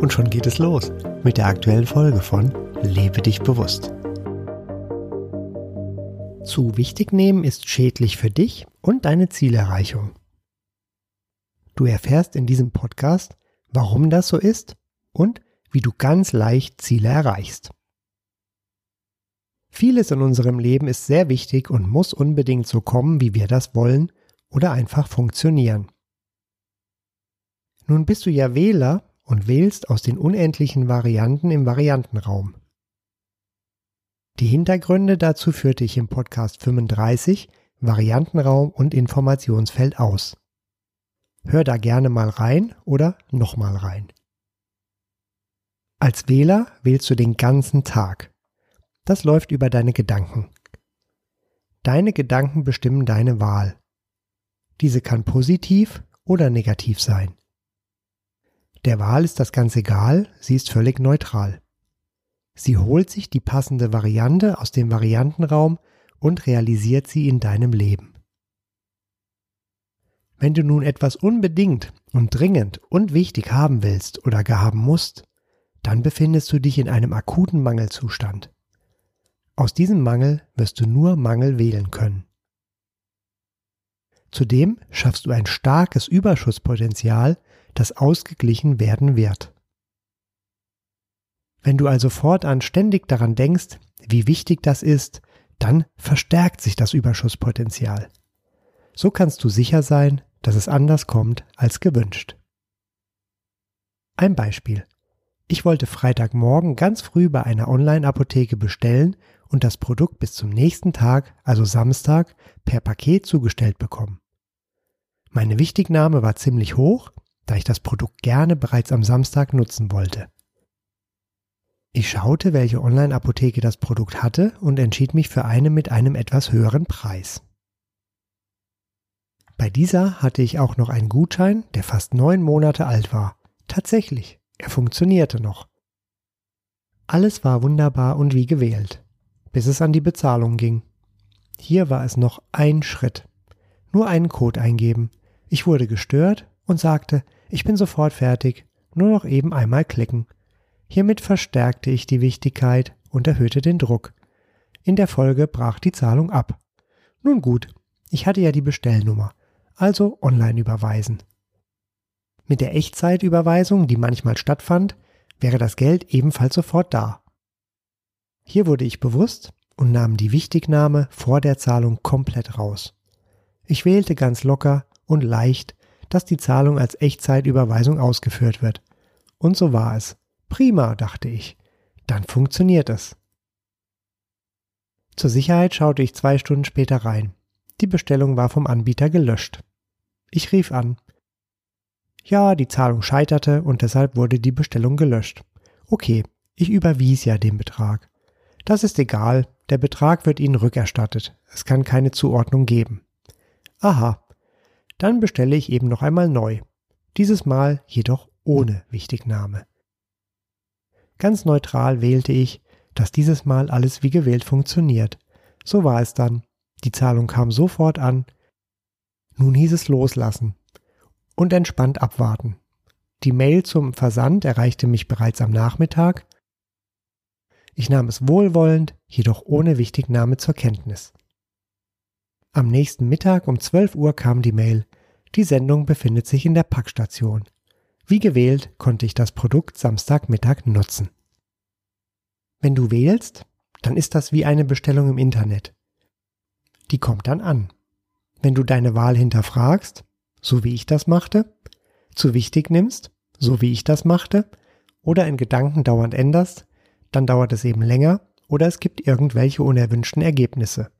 Und schon geht es los mit der aktuellen Folge von Lebe dich bewusst. Zu wichtig nehmen ist schädlich für dich und deine Zielerreichung. Du erfährst in diesem Podcast, warum das so ist und wie du ganz leicht Ziele erreichst. Vieles in unserem Leben ist sehr wichtig und muss unbedingt so kommen, wie wir das wollen oder einfach funktionieren. Nun bist du ja Wähler und wählst aus den unendlichen Varianten im Variantenraum. Die Hintergründe dazu führte ich im Podcast 35 Variantenraum und Informationsfeld aus. Hör da gerne mal rein oder nochmal rein. Als Wähler wählst du den ganzen Tag. Das läuft über deine Gedanken. Deine Gedanken bestimmen deine Wahl. Diese kann positiv oder negativ sein. Der Wahl ist das ganz egal, sie ist völlig neutral. Sie holt sich die passende Variante aus dem Variantenraum und realisiert sie in deinem Leben. Wenn du nun etwas unbedingt und dringend und wichtig haben willst oder gar haben musst, dann befindest du dich in einem akuten Mangelzustand. Aus diesem Mangel wirst du nur Mangel wählen können. Zudem schaffst du ein starkes Überschusspotenzial, das ausgeglichen werden wird. Wenn du also fortan ständig daran denkst, wie wichtig das ist, dann verstärkt sich das Überschusspotenzial. So kannst du sicher sein, dass es anders kommt als gewünscht. Ein Beispiel. Ich wollte Freitagmorgen ganz früh bei einer Online-Apotheke bestellen und das Produkt bis zum nächsten Tag, also Samstag, per Paket zugestellt bekommen. Meine Wichtignahme war ziemlich hoch, da ich das Produkt gerne bereits am Samstag nutzen wollte. Ich schaute, welche Online-Apotheke das Produkt hatte und entschied mich für eine mit einem etwas höheren Preis. Bei dieser hatte ich auch noch einen Gutschein, der fast neun Monate alt war. Tatsächlich, er funktionierte noch. Alles war wunderbar und wie gewählt, bis es an die Bezahlung ging. Hier war es noch ein Schritt. Nur einen Code eingeben. Ich wurde gestört und sagte, ich bin sofort fertig, nur noch eben einmal klicken. Hiermit verstärkte ich die Wichtigkeit und erhöhte den Druck. In der Folge brach die Zahlung ab. Nun gut, ich hatte ja die Bestellnummer, also online überweisen. Mit der Echtzeitüberweisung, die manchmal stattfand, wäre das Geld ebenfalls sofort da. Hier wurde ich bewusst und nahm die Wichtignahme vor der Zahlung komplett raus. Ich wählte ganz locker und leicht dass die Zahlung als Echtzeitüberweisung ausgeführt wird. Und so war es. Prima, dachte ich. Dann funktioniert es. Zur Sicherheit schaute ich zwei Stunden später rein. Die Bestellung war vom Anbieter gelöscht. Ich rief an. Ja, die Zahlung scheiterte und deshalb wurde die Bestellung gelöscht. Okay, ich überwies ja den Betrag. Das ist egal, der Betrag wird Ihnen rückerstattet. Es kann keine Zuordnung geben. Aha, dann bestelle ich eben noch einmal neu. Dieses Mal jedoch ohne Wichtignahme. Ganz neutral wählte ich, dass dieses Mal alles wie gewählt funktioniert. So war es dann. Die Zahlung kam sofort an. Nun hieß es loslassen und entspannt abwarten. Die Mail zum Versand erreichte mich bereits am Nachmittag. Ich nahm es wohlwollend, jedoch ohne Wichtignahme zur Kenntnis. Am nächsten Mittag um 12 Uhr kam die Mail. Die Sendung befindet sich in der Packstation. Wie gewählt konnte ich das Produkt Samstagmittag nutzen. Wenn du wählst, dann ist das wie eine Bestellung im Internet. Die kommt dann an. Wenn du deine Wahl hinterfragst, so wie ich das machte, zu wichtig nimmst, so wie ich das machte, oder in Gedanken dauernd änderst, dann dauert es eben länger oder es gibt irgendwelche unerwünschten Ergebnisse.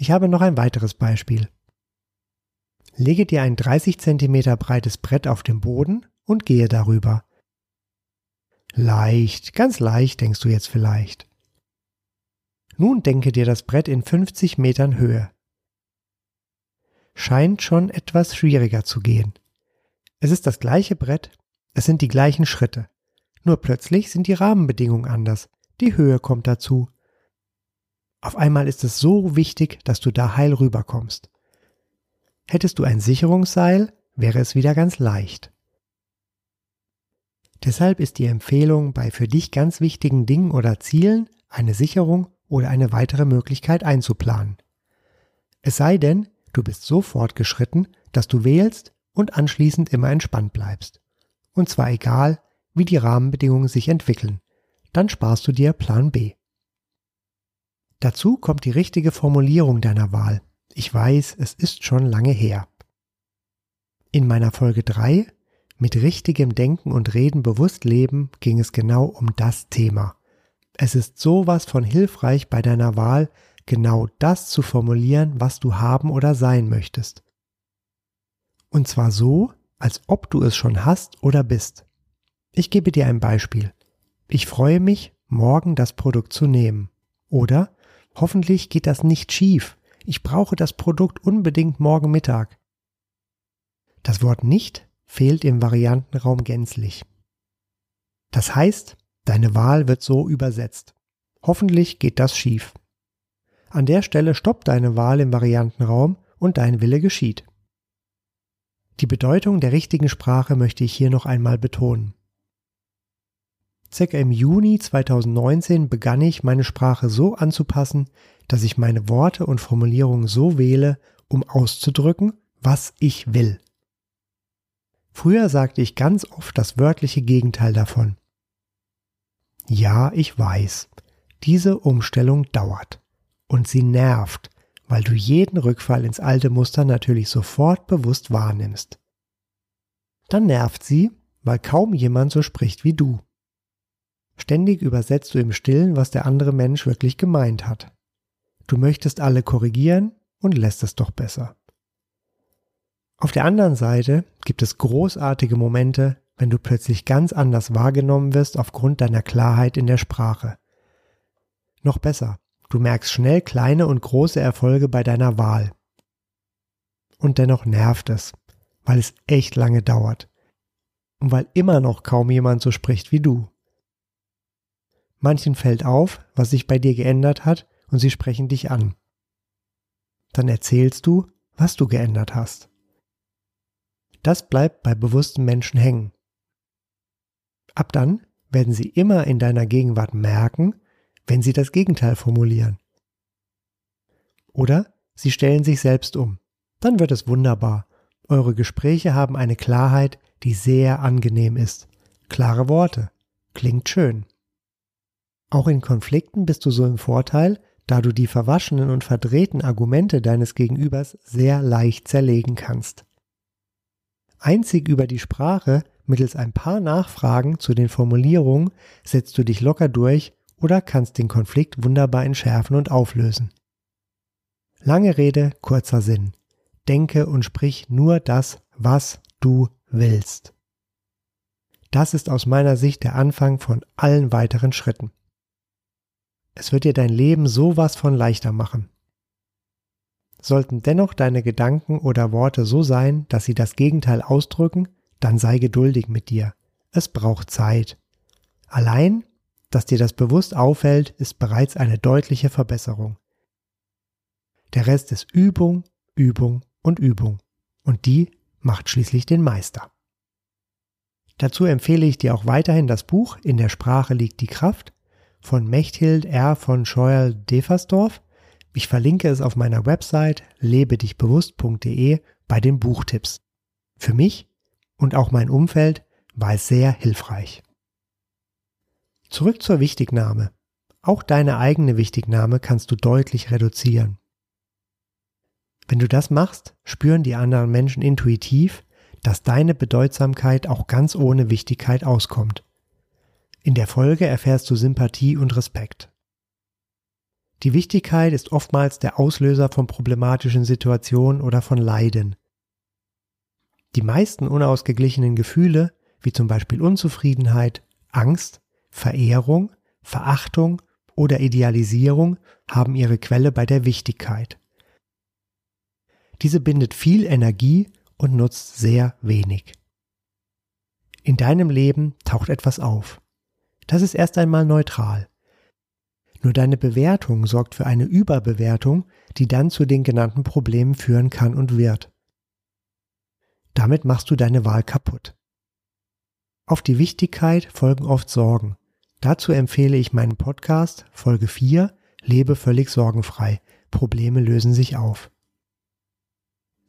Ich habe noch ein weiteres Beispiel. Lege dir ein 30 cm breites Brett auf den Boden und gehe darüber. Leicht, ganz leicht, denkst du jetzt vielleicht. Nun denke dir das Brett in 50 Metern Höhe. Scheint schon etwas schwieriger zu gehen. Es ist das gleiche Brett, es sind die gleichen Schritte. Nur plötzlich sind die Rahmenbedingungen anders, die Höhe kommt dazu. Auf einmal ist es so wichtig, dass du da heil rüberkommst. Hättest du ein Sicherungsseil, wäre es wieder ganz leicht. Deshalb ist die Empfehlung, bei für dich ganz wichtigen Dingen oder Zielen eine Sicherung oder eine weitere Möglichkeit einzuplanen. Es sei denn, du bist so fortgeschritten, dass du wählst und anschließend immer entspannt bleibst. Und zwar egal, wie die Rahmenbedingungen sich entwickeln. Dann sparst du dir Plan B. Dazu kommt die richtige Formulierung deiner Wahl. Ich weiß, es ist schon lange her. In meiner Folge 3 mit richtigem Denken und Reden bewusst leben ging es genau um das Thema. Es ist sowas von hilfreich bei deiner Wahl, genau das zu formulieren, was du haben oder sein möchtest. Und zwar so, als ob du es schon hast oder bist. Ich gebe dir ein Beispiel. Ich freue mich, morgen das Produkt zu nehmen. Oder hoffentlich geht das nicht schief. Ich brauche das Produkt unbedingt morgen Mittag. Das Wort nicht fehlt im Variantenraum gänzlich. Das heißt, deine Wahl wird so übersetzt. Hoffentlich geht das schief. An der Stelle stoppt deine Wahl im Variantenraum und dein Wille geschieht. Die Bedeutung der richtigen Sprache möchte ich hier noch einmal betonen. Circa im Juni 2019 begann ich, meine Sprache so anzupassen, dass ich meine Worte und Formulierungen so wähle, um auszudrücken, was ich will. Früher sagte ich ganz oft das wörtliche Gegenteil davon. Ja, ich weiß, diese Umstellung dauert und sie nervt, weil du jeden Rückfall ins alte Muster natürlich sofort bewusst wahrnimmst. Dann nervt sie, weil kaum jemand so spricht wie du. Ständig übersetzt du im Stillen, was der andere Mensch wirklich gemeint hat. Du möchtest alle korrigieren und lässt es doch besser. Auf der anderen Seite gibt es großartige Momente, wenn du plötzlich ganz anders wahrgenommen wirst aufgrund deiner Klarheit in der Sprache. Noch besser, du merkst schnell kleine und große Erfolge bei deiner Wahl. Und dennoch nervt es, weil es echt lange dauert. Und weil immer noch kaum jemand so spricht wie du. Manchen fällt auf, was sich bei dir geändert hat, und sie sprechen dich an. Dann erzählst du, was du geändert hast. Das bleibt bei bewussten Menschen hängen. Ab dann werden sie immer in deiner Gegenwart merken, wenn sie das Gegenteil formulieren. Oder sie stellen sich selbst um. Dann wird es wunderbar. Eure Gespräche haben eine Klarheit, die sehr angenehm ist. Klare Worte. Klingt schön. Auch in Konflikten bist du so im Vorteil, da du die verwaschenen und verdrehten Argumente deines Gegenübers sehr leicht zerlegen kannst. Einzig über die Sprache, mittels ein paar Nachfragen zu den Formulierungen, setzt du dich locker durch oder kannst den Konflikt wunderbar entschärfen und auflösen. Lange Rede, kurzer Sinn. Denke und sprich nur das, was du willst. Das ist aus meiner Sicht der Anfang von allen weiteren Schritten. Es wird dir dein Leben sowas von leichter machen. Sollten dennoch deine Gedanken oder Worte so sein, dass sie das Gegenteil ausdrücken, dann sei geduldig mit dir. Es braucht Zeit. Allein, dass dir das bewusst auffällt, ist bereits eine deutliche Verbesserung. Der Rest ist Übung, Übung und Übung. Und die macht schließlich den Meister. Dazu empfehle ich dir auch weiterhin das Buch In der Sprache liegt die Kraft von Mechthild R. von Scheuerl-Deversdorf ich verlinke es auf meiner Website lebedichbewusst.de bei den Buchtipps. Für mich und auch mein Umfeld war es sehr hilfreich. Zurück zur Wichtignahme. Auch deine eigene Wichtignahme kannst du deutlich reduzieren. Wenn du das machst, spüren die anderen Menschen intuitiv, dass deine Bedeutsamkeit auch ganz ohne Wichtigkeit auskommt. In der Folge erfährst du Sympathie und Respekt. Die Wichtigkeit ist oftmals der Auslöser von problematischen Situationen oder von Leiden. Die meisten unausgeglichenen Gefühle, wie zum Beispiel Unzufriedenheit, Angst Verehrung, Verachtung oder Idealisierung haben ihre Quelle bei der Wichtigkeit. Diese bindet viel Energie und nutzt sehr wenig. In deinem Leben taucht etwas auf. Das ist erst einmal neutral. Nur deine Bewertung sorgt für eine Überbewertung, die dann zu den genannten Problemen führen kann und wird. Damit machst du deine Wahl kaputt. Auf die Wichtigkeit folgen oft Sorgen. Dazu empfehle ich meinen Podcast Folge 4 Lebe völlig sorgenfrei. Probleme lösen sich auf.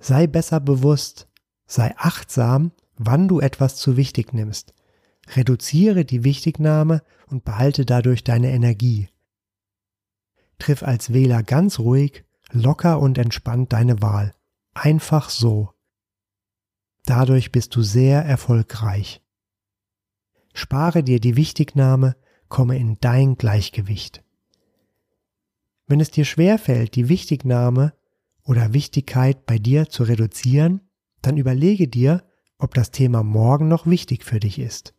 Sei besser bewusst, sei achtsam, wann du etwas zu wichtig nimmst. Reduziere die Wichtignahme und behalte dadurch deine Energie. Triff als Wähler ganz ruhig, locker und entspannt deine Wahl. Einfach so. Dadurch bist du sehr erfolgreich. Spare dir die Wichtignahme, komme in dein Gleichgewicht. Wenn es dir schwerfällt, die Wichtignahme oder Wichtigkeit bei dir zu reduzieren, dann überlege dir, ob das Thema morgen noch wichtig für dich ist.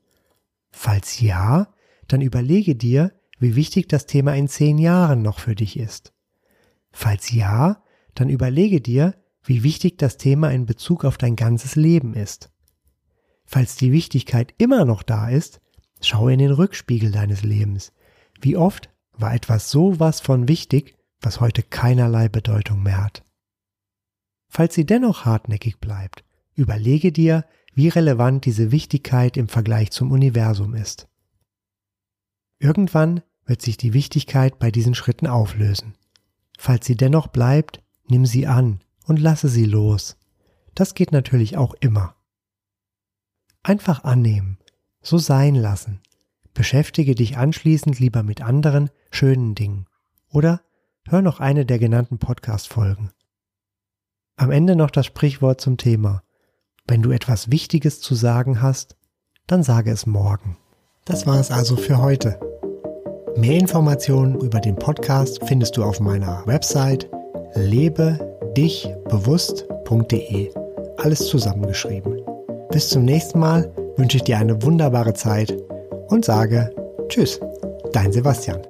Falls ja, dann überlege dir, wie wichtig das Thema in zehn Jahren noch für dich ist. Falls ja, dann überlege dir, wie wichtig das Thema in Bezug auf dein ganzes Leben ist. Falls die Wichtigkeit immer noch da ist, schau in den Rückspiegel deines Lebens. Wie oft war etwas so was von wichtig, was heute keinerlei Bedeutung mehr hat. Falls sie dennoch hartnäckig bleibt, überlege dir, wie relevant diese Wichtigkeit im Vergleich zum Universum ist. Irgendwann wird sich die Wichtigkeit bei diesen Schritten auflösen. Falls sie dennoch bleibt, nimm sie an und lasse sie los. Das geht natürlich auch immer. Einfach annehmen, so sein lassen. Beschäftige dich anschließend lieber mit anderen schönen Dingen oder hör noch eine der genannten Podcast-Folgen. Am Ende noch das Sprichwort zum Thema. Wenn du etwas Wichtiges zu sagen hast, dann sage es morgen. Das war es also für heute. Mehr Informationen über den Podcast findest du auf meiner Website lebedichbewusst.de. Alles zusammengeschrieben. Bis zum nächsten Mal wünsche ich dir eine wunderbare Zeit und sage Tschüss, dein Sebastian.